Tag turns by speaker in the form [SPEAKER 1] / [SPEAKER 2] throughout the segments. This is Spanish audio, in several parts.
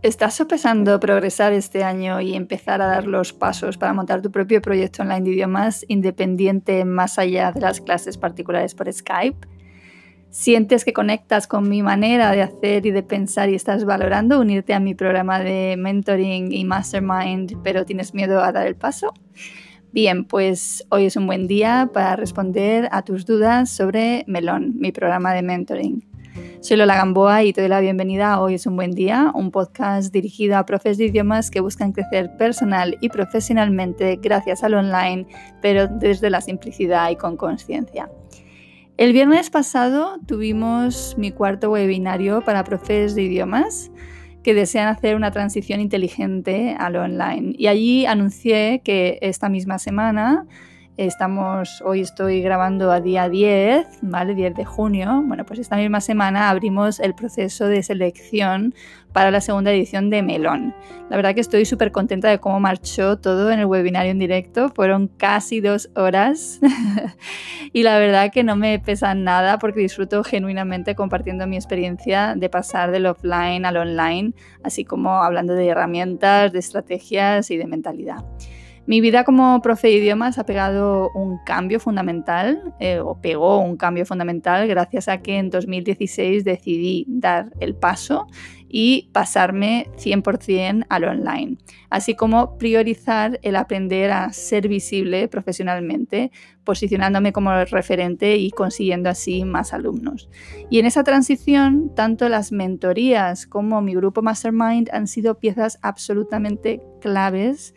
[SPEAKER 1] ¿Estás sopesando progresar este año y empezar a dar los pasos para montar tu propio proyecto online de idiomas independiente más allá de las clases particulares por Skype? ¿Sientes que conectas con mi manera de hacer y de pensar y estás valorando unirte a mi programa de mentoring y mastermind, pero tienes miedo a dar el paso? Bien, pues hoy es un buen día para responder a tus dudas sobre Melón, mi programa de mentoring. Soy Lola Gamboa y te doy la bienvenida a Hoy es un buen día, un podcast dirigido a profes de idiomas que buscan crecer personal y profesionalmente gracias al online, pero desde la simplicidad y con conciencia. El viernes pasado tuvimos mi cuarto webinario para profes de idiomas que desean hacer una transición inteligente al online. Y allí anuncié que esta misma semana Estamos, hoy estoy grabando a día 10, ¿vale? 10 de junio. Bueno, pues esta misma semana abrimos el proceso de selección para la segunda edición de Melón. La verdad que estoy súper contenta de cómo marchó todo en el webinario en directo. Fueron casi dos horas y la verdad que no me pesa nada porque disfruto genuinamente compartiendo mi experiencia de pasar del offline al online, así como hablando de herramientas, de estrategias y de mentalidad. Mi vida como profe de idiomas ha pegado un cambio fundamental, eh, o pegó un cambio fundamental, gracias a que en 2016 decidí dar el paso y pasarme 100% al online, así como priorizar el aprender a ser visible profesionalmente, posicionándome como referente y consiguiendo así más alumnos. Y en esa transición, tanto las mentorías como mi grupo Mastermind han sido piezas absolutamente claves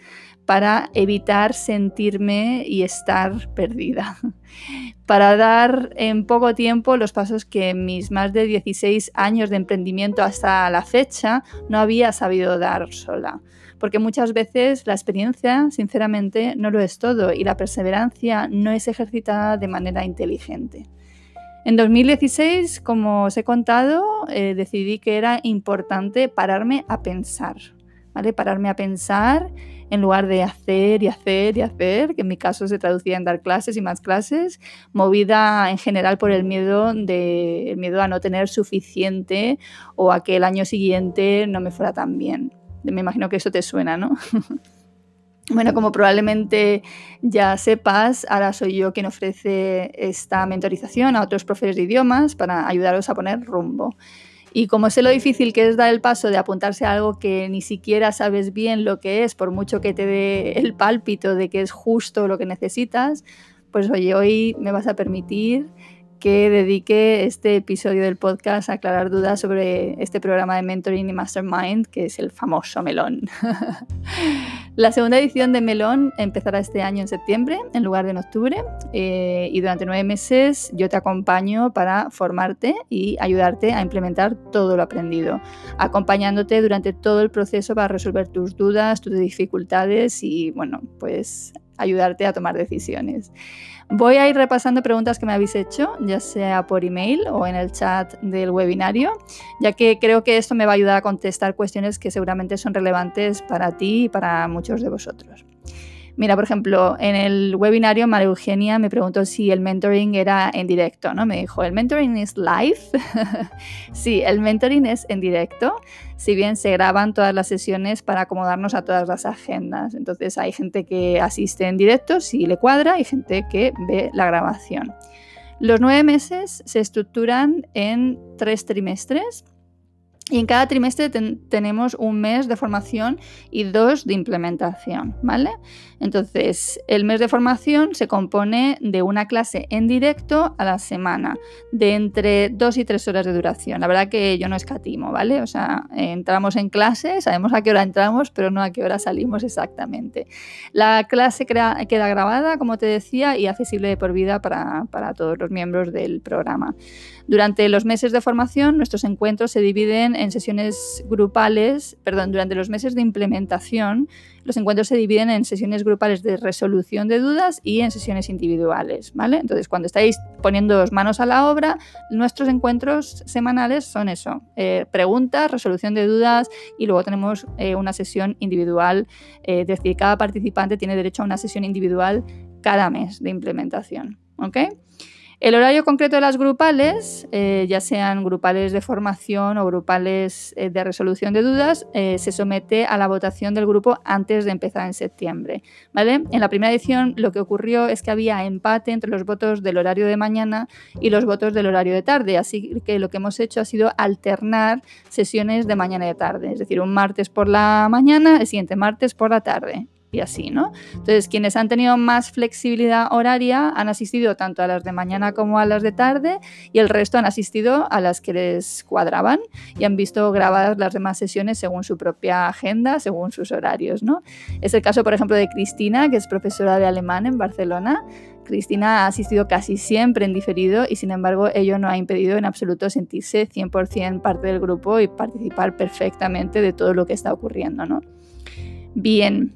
[SPEAKER 1] para evitar sentirme y estar perdida. Para dar en poco tiempo los pasos que mis más de 16 años de emprendimiento hasta la fecha no había sabido dar sola. Porque muchas veces la experiencia, sinceramente, no lo es todo y la perseverancia no es ejercitada de manera inteligente. En 2016, como os he contado, eh, decidí que era importante pararme a pensar, ¿vale? Pararme a pensar en lugar de hacer y hacer y hacer, que en mi caso se traducía en dar clases y más clases, movida en general por el miedo, de, miedo a no tener suficiente o a que el año siguiente no me fuera tan bien. Me imagino que eso te suena, ¿no? Bueno, como probablemente ya sepas, ahora soy yo quien ofrece esta mentorización a otros profesores de idiomas para ayudaros a poner rumbo. Y como sé lo difícil que es dar el paso de apuntarse a algo que ni siquiera sabes bien lo que es, por mucho que te dé el pálpito de que es justo lo que necesitas, pues oye, hoy me vas a permitir que dedique este episodio del podcast a aclarar dudas sobre este programa de mentoring y mastermind, que es el famoso Melón. la segunda edición de Melón empezará este año en septiembre en lugar de en octubre eh, y durante nueve meses yo te acompaño para formarte y ayudarte a implementar todo lo aprendido, acompañándote durante todo el proceso para resolver tus dudas, tus dificultades y, bueno, pues ayudarte a tomar decisiones. Voy a ir repasando preguntas que me habéis hecho, ya sea por email o en el chat del webinario, ya que creo que esto me va a ayudar a contestar cuestiones que seguramente son relevantes para ti y para muchos de vosotros. Mira, por ejemplo, en el webinario María Eugenia me preguntó si el mentoring era en directo, ¿no? Me dijo, ¿el mentoring es live? sí, el mentoring es en directo, si bien se graban todas las sesiones para acomodarnos a todas las agendas. Entonces hay gente que asiste en directo si le cuadra y gente que ve la grabación. Los nueve meses se estructuran en tres trimestres y en cada trimestre tenemos un mes de formación y dos de implementación, ¿vale? Entonces, el mes de formación se compone de una clase en directo a la semana, de entre dos y tres horas de duración. La verdad que yo no escatimo, ¿vale? O sea, entramos en clase, sabemos a qué hora entramos, pero no a qué hora salimos exactamente. La clase queda grabada, como te decía, y accesible por vida para, para todos los miembros del programa. Durante los meses de formación, nuestros encuentros se dividen en sesiones grupales, perdón, durante los meses de implementación, los encuentros se dividen en sesiones grupales de resolución de dudas y en sesiones individuales, ¿vale? Entonces, cuando estáis poniendo manos a la obra, nuestros encuentros semanales son eso, eh, preguntas, resolución de dudas y luego tenemos eh, una sesión individual, eh, es decir, cada participante tiene derecho a una sesión individual cada mes de implementación, ¿ok? El horario concreto de las grupales, eh, ya sean grupales de formación o grupales eh, de resolución de dudas, eh, se somete a la votación del grupo antes de empezar en septiembre. ¿vale? En la primera edición lo que ocurrió es que había empate entre los votos del horario de mañana y los votos del horario de tarde, así que lo que hemos hecho ha sido alternar sesiones de mañana y de tarde, es decir, un martes por la mañana, el siguiente martes por la tarde y así, ¿no? Entonces, quienes han tenido más flexibilidad horaria han asistido tanto a las de mañana como a las de tarde y el resto han asistido a las que les cuadraban y han visto grabadas las demás sesiones según su propia agenda, según sus horarios, ¿no? Es el caso, por ejemplo, de Cristina, que es profesora de alemán en Barcelona. Cristina ha asistido casi siempre en diferido y sin embargo ello no ha impedido en absoluto sentirse 100% parte del grupo y participar perfectamente de todo lo que está ocurriendo, ¿no? Bien,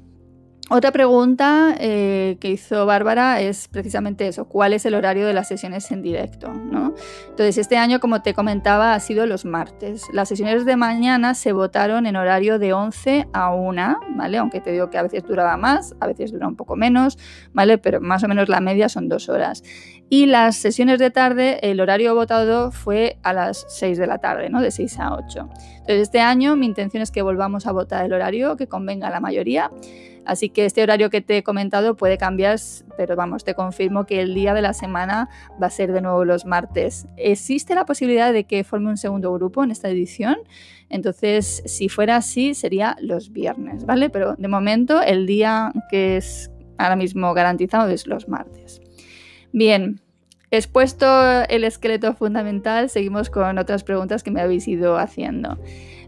[SPEAKER 1] otra pregunta eh, que hizo Bárbara es precisamente eso, ¿cuál es el horario de las sesiones en directo? Entonces, este año, como te comentaba, ha sido los martes. Las sesiones de mañana se votaron en horario de 11 a 1, ¿vale? Aunque te digo que a veces duraba más, a veces dura un poco menos, ¿vale? Pero más o menos la media son dos horas. Y las sesiones de tarde, el horario votado fue a las 6 de la tarde, ¿no? De 6 a 8. Entonces, este año mi intención es que volvamos a votar el horario que convenga a la mayoría. Así que este horario que te he comentado puede cambiar, pero vamos, te confirmo que el día de la semana va a ser de nuevo los martes. ¿Existe la posibilidad de que forme un segundo grupo en esta edición? Entonces, si fuera así, sería los viernes, ¿vale? Pero de momento el día que es ahora mismo garantizado es los martes. Bien, expuesto el esqueleto fundamental, seguimos con otras preguntas que me habéis ido haciendo.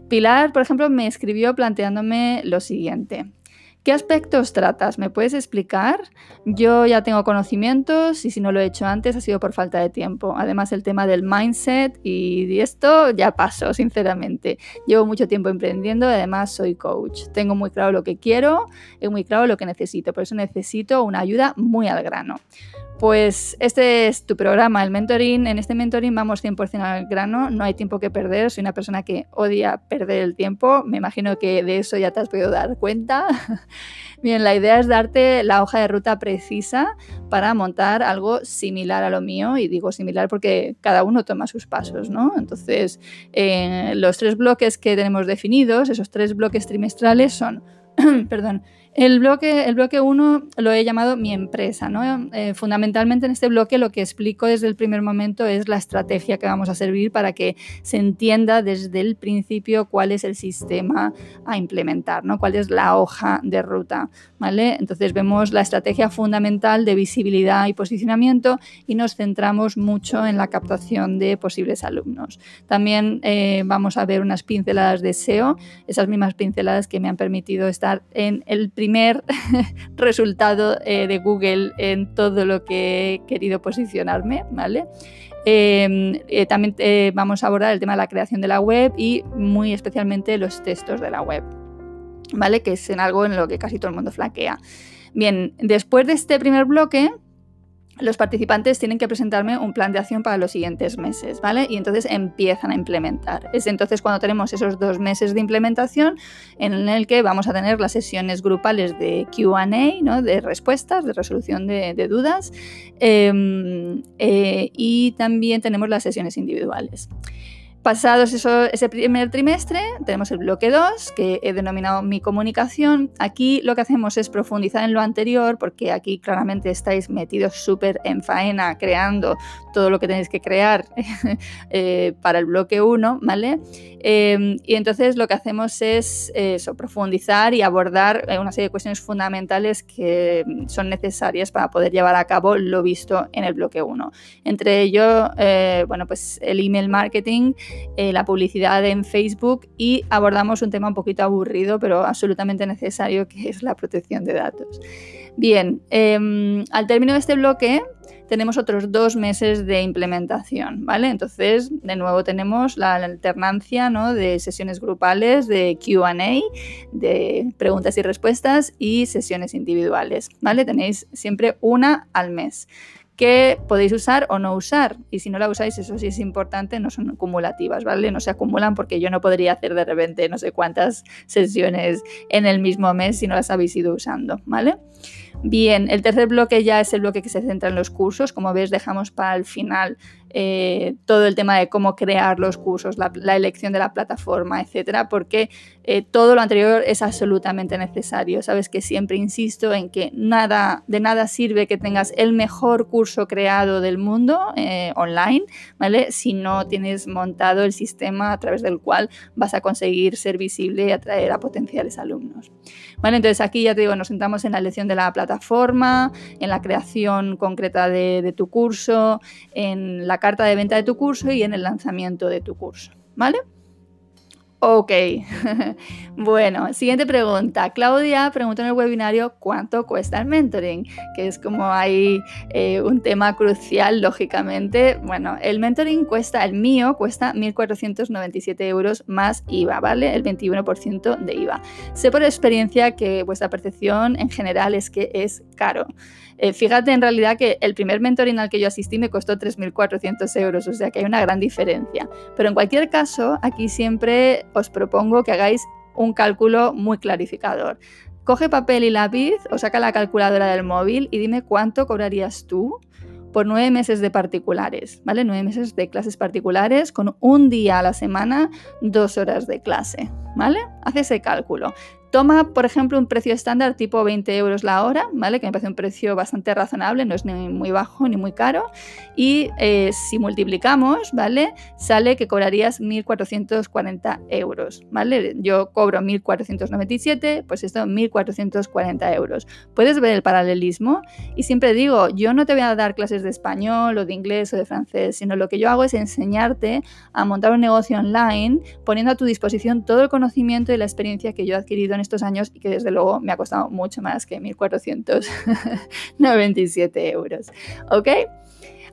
[SPEAKER 1] Pilar, por ejemplo, me escribió planteándome lo siguiente. ¿Qué aspectos tratas? ¿Me puedes explicar? Yo ya tengo conocimientos y si no lo he hecho antes ha sido por falta de tiempo. Además el tema del mindset y esto ya pasó, sinceramente. Llevo mucho tiempo emprendiendo además soy coach. Tengo muy claro lo que quiero y muy claro lo que necesito. Por eso necesito una ayuda muy al grano. Pues este es tu programa, el mentoring. En este mentoring vamos 100% al grano, no hay tiempo que perder. Soy una persona que odia perder el tiempo. Me imagino que de eso ya te has podido dar cuenta. Bien, la idea es darte la hoja de ruta precisa para montar algo similar a lo mío. Y digo similar porque cada uno toma sus pasos, ¿no? Entonces, eh, los tres bloques que tenemos definidos, esos tres bloques trimestrales son, perdón, el bloque, el bloque 1 lo he llamado mi empresa. Eh, fundamentalmente en este bloque lo que explico desde el primer momento es la estrategia que vamos a servir para que se entienda desde el principio cuál es el sistema a implementar, ¿no? cuál es la hoja de ruta. ¿vale? Entonces vemos la estrategia fundamental de visibilidad y posicionamiento y nos centramos mucho en la captación de posibles alumnos. También eh, vamos a ver unas pinceladas de SEO, esas mismas pinceladas que me han permitido estar en el primer resultado eh, de Google en todo lo que he querido posicionarme, ¿vale? Em, eh, también eh, vamos a abordar el tema de la creación de la web y muy especialmente los textos de la web, ¿vale? Que es en algo en lo que casi todo el mundo flaquea. Bien, después de este primer bloque, los participantes tienen que presentarme un plan de acción para los siguientes meses, ¿vale? Y entonces empiezan a implementar. Es entonces cuando tenemos esos dos meses de implementación en el que vamos a tener las sesiones grupales de QA, ¿no? De respuestas, de resolución de, dudas. Em, eh, y también tenemos las sesiones individuales. Pasados ese primer trimestre, tenemos el bloque 2, que he denominado mi comunicación. Aquí lo que hacemos es profundizar en lo anterior, porque aquí claramente estáis metidos súper en faena, creando todo lo que tenéis que crear eh, para el bloque 1, ¿vale? Em, y entonces lo que hacemos es eso, profundizar y abordar eh, una serie de cuestiones fundamentales que son necesarias para poder llevar a cabo lo visto en el bloque 1. Entre ello, eh, bueno, pues el email marketing, la publicidad en Facebook y abordamos un tema un poquito aburrido, pero absolutamente necesario, que es la protección de datos. Bien, em, al término de este bloque, tenemos otros dos meses de implementación, ¿vale? Entonces, de nuevo tenemos la alternancia ¿no? de sesiones grupales, de QA, de preguntas y respuestas y sesiones individuales, ¿vale? Tenéis siempre una al mes que podéis usar o no usar. Y si no la usáis, eso sí es importante, no son acumulativas, ¿vale? No se acumulan porque yo no podría hacer de repente no sé cuántas sesiones en el mismo mes si no las habéis ido usando, ¿vale? Bien, el tercer bloque ya es el bloque que se centra en los cursos. Como veis, dejamos para el final eh, todo el tema de cómo crear los cursos, la, elección de la plataforma, etcétera, porque eh, todo lo anterior es absolutamente necesario. Sabes que siempre insisto en que nada, de nada sirve que tengas el mejor curso creado del mundo eh, online, ¿vale? Si no tienes montado el sistema a través del cual vas a conseguir ser visible y atraer a potenciales alumnos. Vale, entonces aquí ya te digo, nos sentamos en la elección de la plataforma, en la creación concreta de, de tu curso, en la carta de venta de tu curso y en el lanzamiento de tu curso, ¿vale? Ok, bueno, siguiente pregunta. Claudia preguntó en el webinario cuánto cuesta el mentoring, que es como hay eh, un tema crucial, lógicamente. Bueno, el mentoring cuesta, el mío cuesta 1.497 euros más IVA, ¿vale? El 21% de IVA. Sé por experiencia que vuestra percepción en general es que es caro. Eh, fíjate en realidad que el primer mentoring al que yo asistí me costó 3.400 euros, o sea que hay una gran diferencia. Pero en cualquier caso, aquí siempre os propongo que hagáis un cálculo muy clarificador. Coge papel y lápiz o saca la calculadora del móvil y dime cuánto cobrarías tú por nueve meses de particulares, ¿vale? Nueve meses de clases particulares con un día a la semana, dos horas de clase, ¿vale? Haz ese cálculo. Toma, por ejemplo, un precio estándar tipo 20 euros la hora, ¿vale? Que me parece un precio bastante razonable, no es ni muy bajo ni muy caro. Y eh, si multiplicamos, ¿vale? Sale que cobrarías 1.440 euros, ¿vale? Yo cobro 1.497, pues esto 1.440 euros. Puedes ver el paralelismo y siempre digo, yo no te voy a dar clases de español o de inglés o de francés, sino lo que yo hago es enseñarte a montar un negocio online poniendo a tu disposición todo el conocimiento y la experiencia que yo he adquirido estos años y que desde luego me ha costado mucho más que 1.497 euros. ¿Ok?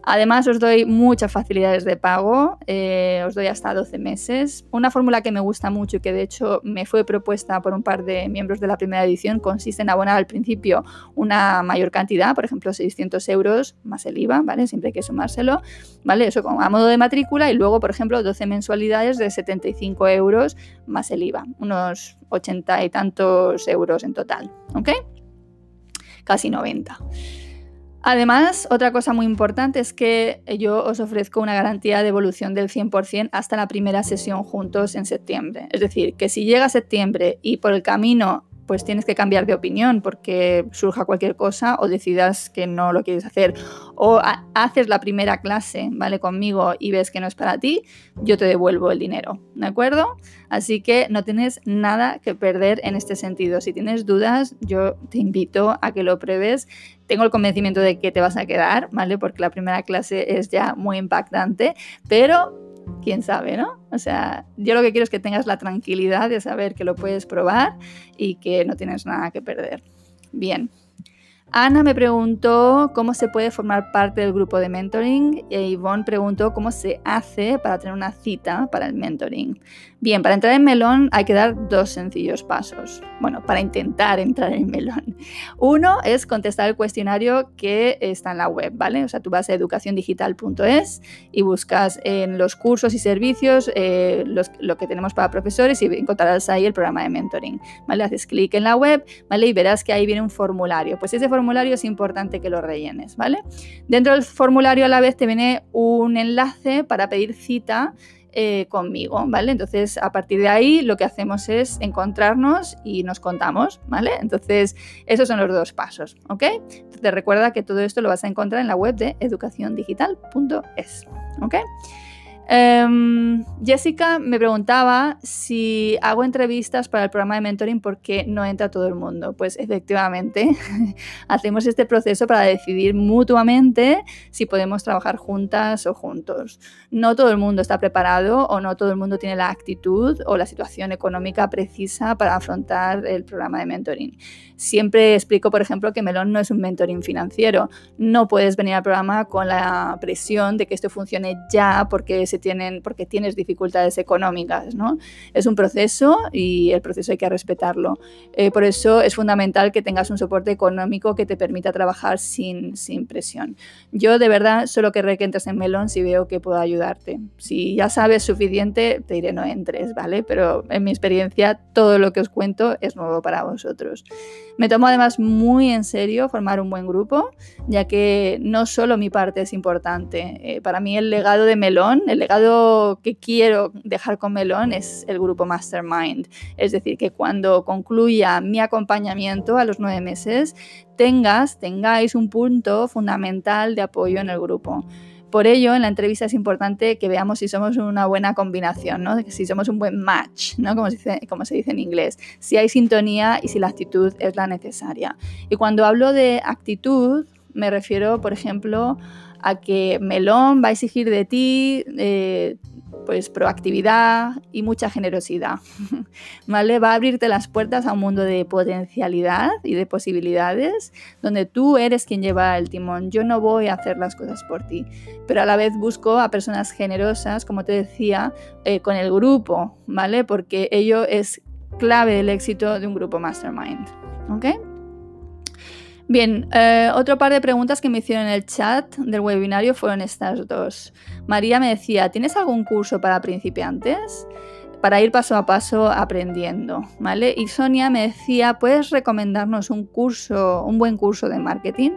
[SPEAKER 1] Además, os doy muchas facilidades de pago, eh, os doy hasta 12 meses. Una fórmula que me gusta mucho y que de hecho me fue propuesta por un par de miembros de la primera edición consiste en abonar al principio una mayor cantidad, por ejemplo 600 euros más el IVA, ¿vale? Siempre hay que sumárselo, ¿vale? Eso como a modo de matrícula y luego, por ejemplo, 12 mensualidades de 75 euros más el IVA, unos 80 y tantos euros en total, ¿ok? Casi 90. Además, otra cosa muy importante es que yo os ofrezco una garantía de evolución del 100% hasta la primera sesión juntos en septiembre. Es decir, que si llega septiembre y por el camino pues tienes que cambiar de opinión porque surja cualquier cosa o decidas que no lo quieres hacer o haces la primera clase, ¿vale? Conmigo y ves que no es para ti, yo te devuelvo el dinero, ¿de acuerdo? Así que no tienes nada que perder en este sentido. Si tienes dudas, yo te invito a que lo pruebes. Tengo el convencimiento de que te vas a quedar, ¿vale? Porque la primera clase es ya muy impactante, pero quién sabe, ¿no? O sea, yo lo que quiero es que tengas la tranquilidad de saber que lo puedes probar y que no tienes nada que perder. Bien. Ana me preguntó cómo se puede formar parte del grupo de mentoring y Yvonne preguntó cómo se hace para tener una cita para el mentoring. Bien, para entrar en Melón hay que dar dos sencillos pasos. Bueno, para intentar entrar en Melón. Uno es contestar el cuestionario que está en la web, ¿vale? O sea, tú vas a educaciondigital.es y buscas en los cursos y servicios eh, lo que tenemos para profesores y encontrarás ahí el programa de mentoring, ¿vale? Haces clic en la web, ¿vale? Y verás que ahí viene un formulario. Pues ese formulario es importante que lo rellenes, ¿vale? Dentro del formulario a la vez te viene un enlace para pedir cita eh, conmigo, ¿vale? Entonces, a partir de ahí, lo que hacemos es encontrarnos y nos contamos, ¿vale? Entonces, esos son los dos pasos, ¿ok? Entonces, recuerda que todo esto lo vas a encontrar en la web de educaciondigital.es, ¿ok? Em, Jessica me preguntaba si hago entrevistas para el programa de mentoring porque no entra todo el mundo. Pues efectivamente, hacemos este proceso para decidir mutuamente si podemos trabajar juntas o juntos. No todo el mundo está preparado o no todo el mundo tiene la actitud o la situación económica precisa para afrontar el programa de mentoring. Siempre explico, por ejemplo, que Melón no es un mentoring financiero. No puedes venir al programa con la presión de que esto funcione ya porque, se tienen, porque tienes dificultades económicas. ¿no? Es un proceso y el proceso hay que respetarlo. Eh, por eso es fundamental que tengas un soporte económico que te permita trabajar sin, sin presión. Yo de verdad solo querré que entres en Melón si veo que puedo ayudarte. Si ya sabes suficiente, te diré no entres, ¿vale? Pero en mi experiencia todo lo que os cuento es nuevo para vosotros. Me tomo además muy en serio formar un buen grupo, ya que no solo mi parte es importante. Eh, para mí el legado de Melón, el legado que quiero dejar con Melón es el grupo Mastermind. Es decir, que cuando concluya mi acompañamiento a los nueve meses, tengas, tengáis un punto fundamental de apoyo en el grupo. Por ello, en la entrevista es importante que veamos si somos una buena combinación, ¿no? si somos un buen match, ¿no? como, se dice, como se dice en inglés, si hay sintonía y si la actitud es la necesaria. Y cuando hablo de actitud, me refiero, por ejemplo, a que Melón va a exigir de ti eh, pues proactividad y mucha generosidad. ¿Vale? Va a abrirte las puertas a un mundo de potencialidad y de posibilidades donde tú eres quien lleva el timón. Yo no voy a hacer las cosas por ti, pero a la vez busco a personas generosas, como te decía, eh, con el grupo, ¿vale? Porque ello es clave del éxito de un grupo mastermind. ¿Ok? Bien, eh, otro par de preguntas que me hicieron en el chat del webinario fueron estas dos. María me decía, ¿tienes algún curso para principiantes? Para ir paso a paso aprendiendo, ¿vale? Y Sonia me decía, ¿puedes recomendarnos un curso, un buen curso de marketing?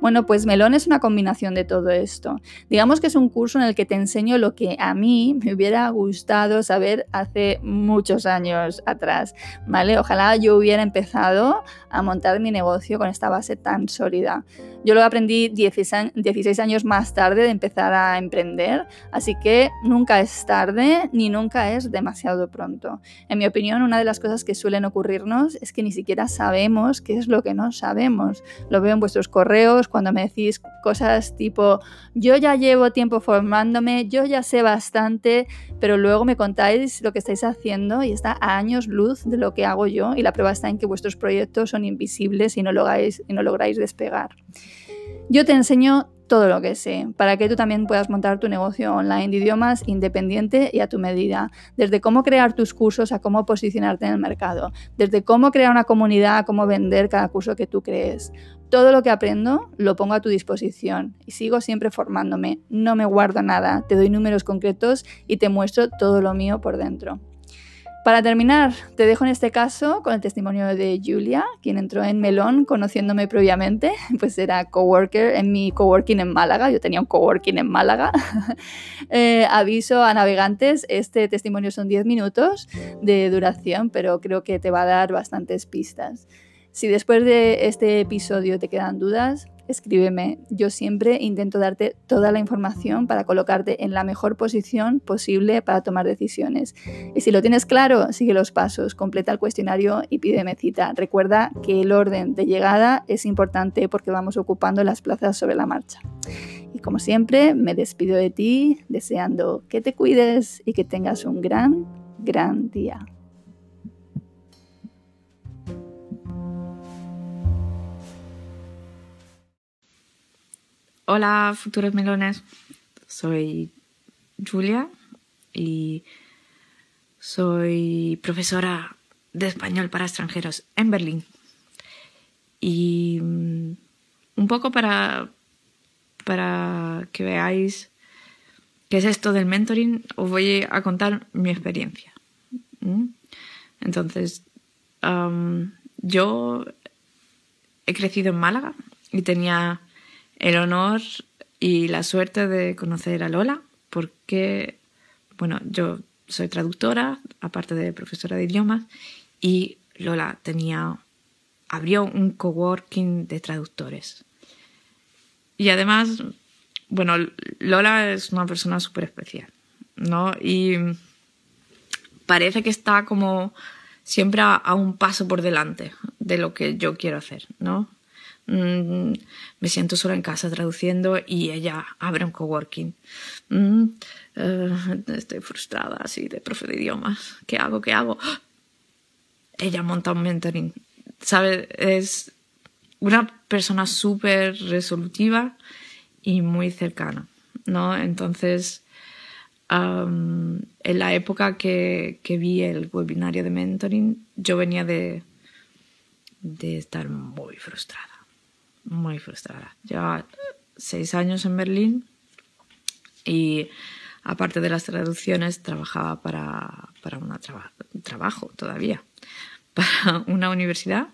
[SPEAKER 1] Bueno, pues Melón es una combinación de todo esto. Digamos que es un curso en el que te enseño lo que a mí me hubiera gustado saber hace muchos años atrás, ¿vale? Ojalá yo hubiera empezado a montar mi negocio con esta base tan sólida. Yo lo aprendí 16 años más tarde de empezar a emprender, así que nunca es tarde ni nunca es demasiado pronto. En mi opinión, una de las cosas que suelen ocurrirnos es que ni siquiera sabemos qué es lo que no sabemos. Lo veo en vuestros correos, cuando me decís cosas tipo, yo ya llevo tiempo formándome, yo ya sé bastante, pero luego me contáis lo que estáis haciendo y está a años luz de lo que hago yo y la prueba está en que vuestros proyectos son invisibles y no lográis, y no lográis despegar. Yo te enseño todo lo que sé, para que tú también puedas montar tu negocio online de idiomas independiente y a tu medida, desde cómo crear tus cursos a cómo posicionarte en el mercado, desde cómo crear una comunidad a cómo vender cada curso que tú crees. Todo lo que aprendo lo pongo a tu disposición y sigo siempre formándome, no me guardo nada, te doy números concretos y te muestro todo lo mío por dentro. Para terminar, te dejo en este caso con el testimonio de Julia, quien entró en Melón conociéndome previamente, pues era coworker en mi coworking en Málaga, yo tenía un coworking en Málaga. Eh, aviso a navegantes, este testimonio son 10 minutos de duración, pero creo que te va a dar bastantes pistas. Si después de este episodio te quedan dudas, escríbeme. Yo siempre intento darte toda la información para colocarte en la mejor posición posible para tomar decisiones. Y si lo tienes claro, sigue los pasos, completa el cuestionario y pídeme cita. Recuerda que el orden de llegada es importante porque vamos ocupando las plazas sobre la marcha. Y como siempre, me despido de ti deseando que te cuides y que tengas un gran, gran día.
[SPEAKER 2] Hola, futuros melones. Soy Julia y soy profesora de español para extranjeros en Berlín. Y mm, un poco para, para que veáis qué es esto del mentoring, os voy a contar mi experiencia. Entonces, yo he crecido en Málaga y tenía el honor y la suerte de conocer a Lola, porque, bueno, yo soy traductora, aparte de profesora de idiomas, y Lola tenía, abrió un coworking de traductores. Y además, bueno, Lola es una persona súper especial. ¿no? Y parece que está como siempre a, un paso por delante de lo que yo quiero hacer, ¿no? Mm, me siento sola en casa traduciendo y ella abre un coworking. Mm, eh, estoy frustrada así de profe de idiomas. ¿Qué hago? ¿Qué hago? Ella monta un mentoring. ¿Sabes? Es una persona súper resolutiva y muy cercana, ¿no? Entonces, en la época que, que, vi el webinario de mentoring, yo venía de, de estar muy frustrada, muy frustrada. Llevaba seis años en Berlín y aparte de las traducciones trabajaba para, para un trabajo todavía, para una universidad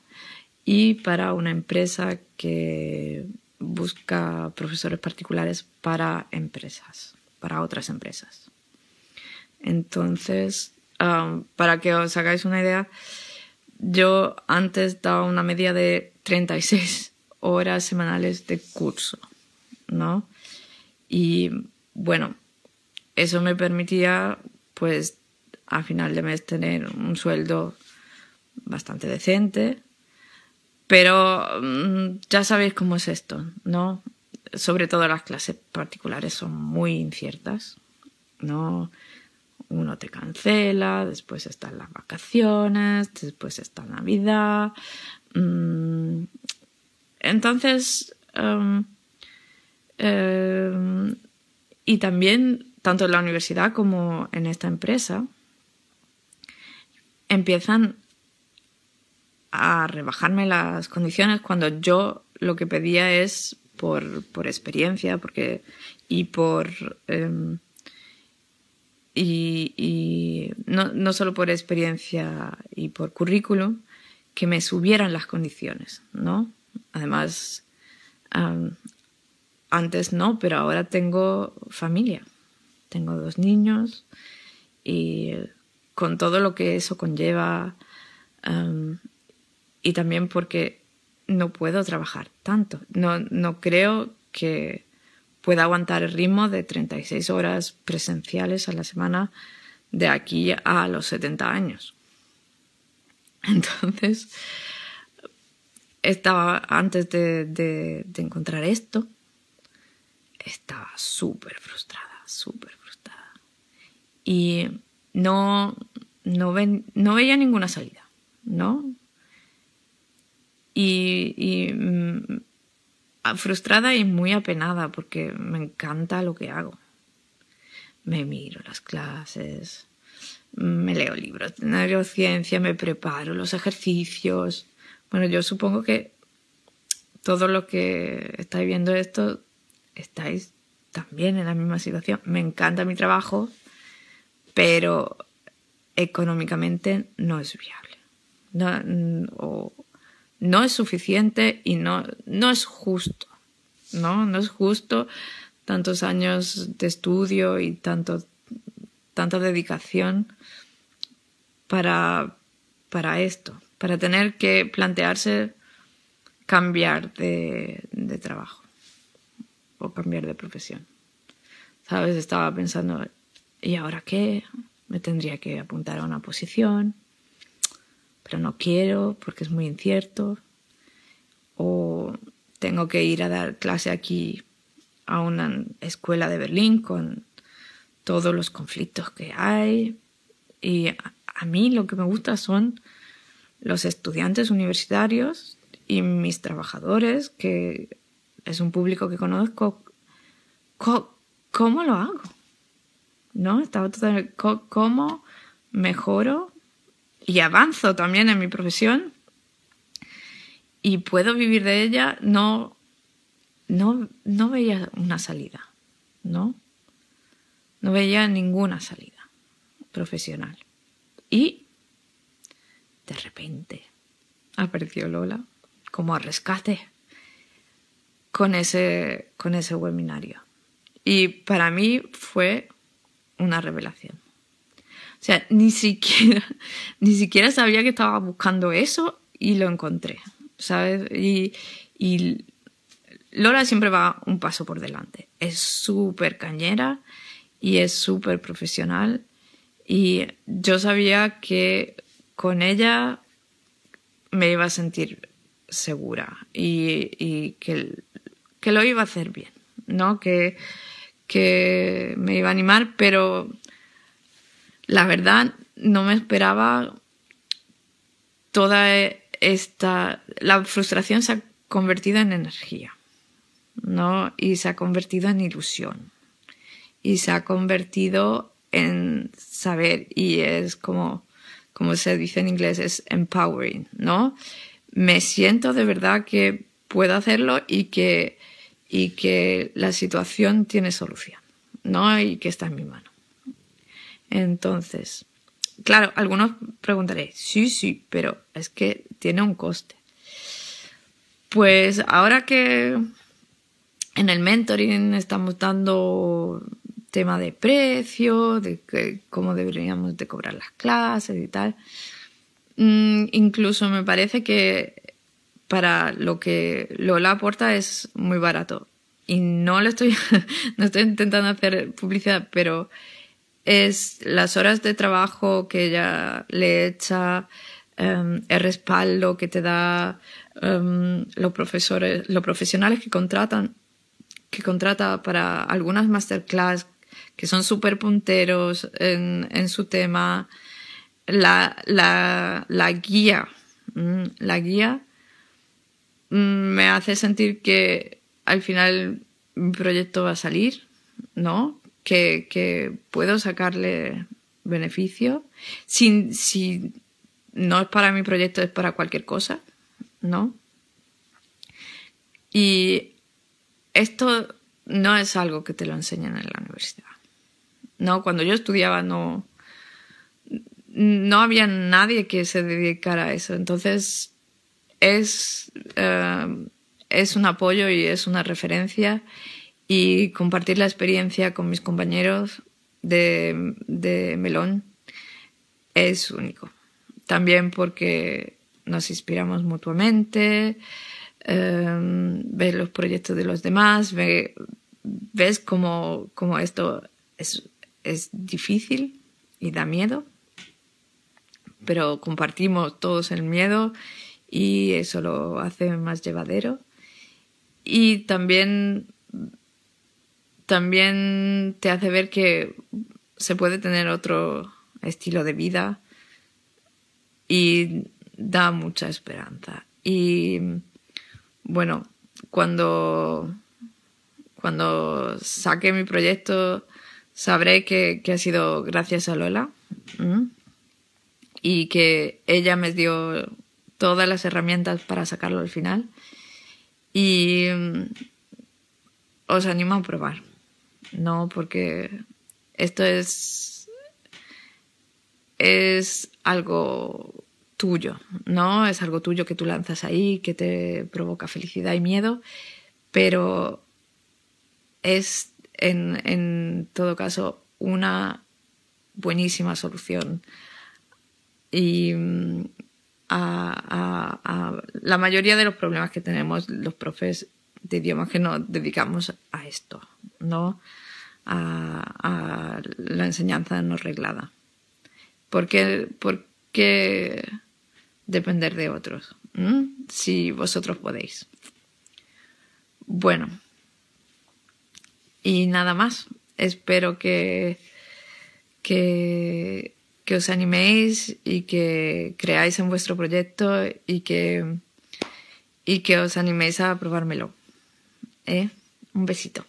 [SPEAKER 2] y para una empresa que busca profesores particulares para empresas, para otras empresas. Entonces, um, para que os hagáis una idea, yo antes daba una media de 36 horas semanales de curso, ¿no? Y bueno, eso me permitía, pues, a final de mes tener un sueldo bastante decente, pero mm, ya sabéis cómo es esto, ¿no? Sobre todo las clases particulares son muy inciertas, ¿no? Uno te cancela, después están las vacaciones, después está Navidad. Entonces, em, em, y también, tanto en la universidad como en esta empresa, empiezan a rebajarme las condiciones cuando yo lo que pedía es por, experiencia porque, y por... Em, y no, no, solo por experiencia y por currículum, que me subieran las condiciones, ¿no? Además, antes no, pero ahora tengo familia. Tengo dos niños y con todo lo que eso conlleva, y también porque no puedo trabajar tanto. No, no creo que pueda aguantar el ritmo de 36 horas presenciales a la semana de aquí a los 70 años. Entonces, estaba antes de, de, encontrar esto, estaba súper frustrada, súper frustrada. Y no, no, no veía ninguna salida, ¿no? y, mm, frustrada y muy apenada porque me encanta lo que hago. Me miro las clases, me leo libros de neurociencia, me preparo los ejercicios. Bueno, yo supongo que todo lo que estáis viendo esto, estáis también en la misma situación. Me encanta mi trabajo, pero económicamente no es viable. No, no es suficiente y no, no es justo, ¿no? No es justo tantos años de estudio y tanto, tanta dedicación para, para esto, para tener que plantearse cambiar de, trabajo o cambiar de profesión. ¿Sabes? Estaba pensando, ¿y ahora qué? Me tendría que apuntar a una posición pero no quiero porque es muy incierto, o tengo que ir a dar clase aquí a una escuela de Berlín con todos los conflictos que hay. Y a, mí lo que me gusta son los estudiantes universitarios y mis trabajadores, que es un público que conozco. ¿Cómo, lo hago? ¿No? Estaba ¿Cómo mejoro y avanzo también en mi profesión y puedo vivir de ella, no, no, no veía una salida, ¿no? No veía ninguna salida profesional. Y de repente apareció Lola como a rescate con ese, con ese webinario. Y para mí fue una revelación. O sea, ni siquiera, ni siquiera sabía que estaba buscando eso y lo encontré, ¿sabes? Y, y Lola siempre va un paso por delante. Es súper cañera y es súper profesional y yo sabía que con ella me iba a sentir segura y, que, que, lo iba a hacer bien, ¿no? Que, que me iba a animar, pero la verdad no me esperaba toda esta... La frustración se ha convertido en energía, ¿no? Y se ha convertido en ilusión. Y se ha convertido en saber y es como, como se dice en inglés, es empowering, ¿no? Me siento de verdad que puedo hacerlo y que, y que la situación tiene solución, ¿no? Y que está en mi mano. Entonces, claro, algunos preguntaréis, sí, sí, pero es que tiene un coste. Pues ahora que en el mentoring estamos dando tema de precio, de cómo deberíamos de cobrar las clases y tal. Mm, incluso me parece que para lo que Lola aporta es muy barato. Y no le estoy, no estoy intentando hacer publicidad, pero es las horas de trabajo que ella le echa, em, el respaldo que te da em, los profesores, los profesionales que contratan, que contrata para algunas masterclass que son súper punteros en, en, su tema, la, la, la guía, mm, la guía mm, me hace sentir que al final mi proyecto va a salir, ¿no? Que, que puedo sacarle beneficio. Si, si no es para mi proyecto, es para cualquier cosa, ¿no? Y esto no es algo que te lo enseñan en la universidad. No, cuando yo estudiaba no, no había nadie que se dedicara a eso. Entonces es, eh, es un apoyo y es una referencia y compartir la experiencia con mis compañeros de, de Melón es único. También porque nos inspiramos mutuamente, eh, ves los proyectos de los demás, ves cómo, cómo esto es es difícil y da miedo, pero compartimos todos el miedo y eso lo hace más llevadero. Y también, también te hace ver que se puede tener otro estilo de vida y da mucha esperanza. Y bueno, cuando, cuando saque mi proyecto sabré que, ha sido gracias a Lola y que ella me dio todas las herramientas para sacarlo al final. Y mm, os animo a probar, ¿no? Porque esto es, es algo tuyo, ¿no? Es algo tuyo que tú lanzas ahí, que te provoca felicidad y miedo, pero es en, todo caso una buenísima solución. Y mm, a, la mayoría de los problemas que tenemos los profes de idiomas que nos dedicamos a esto, ¿no? A, la enseñanza no reglada. ¿Por qué, depender de otros? Si vosotros podéis. Bueno, y nada más. Espero que, que, os animéis y que creáis en vuestro proyecto y que, y que os animéis a probármelo. ¿Eh? Un besito.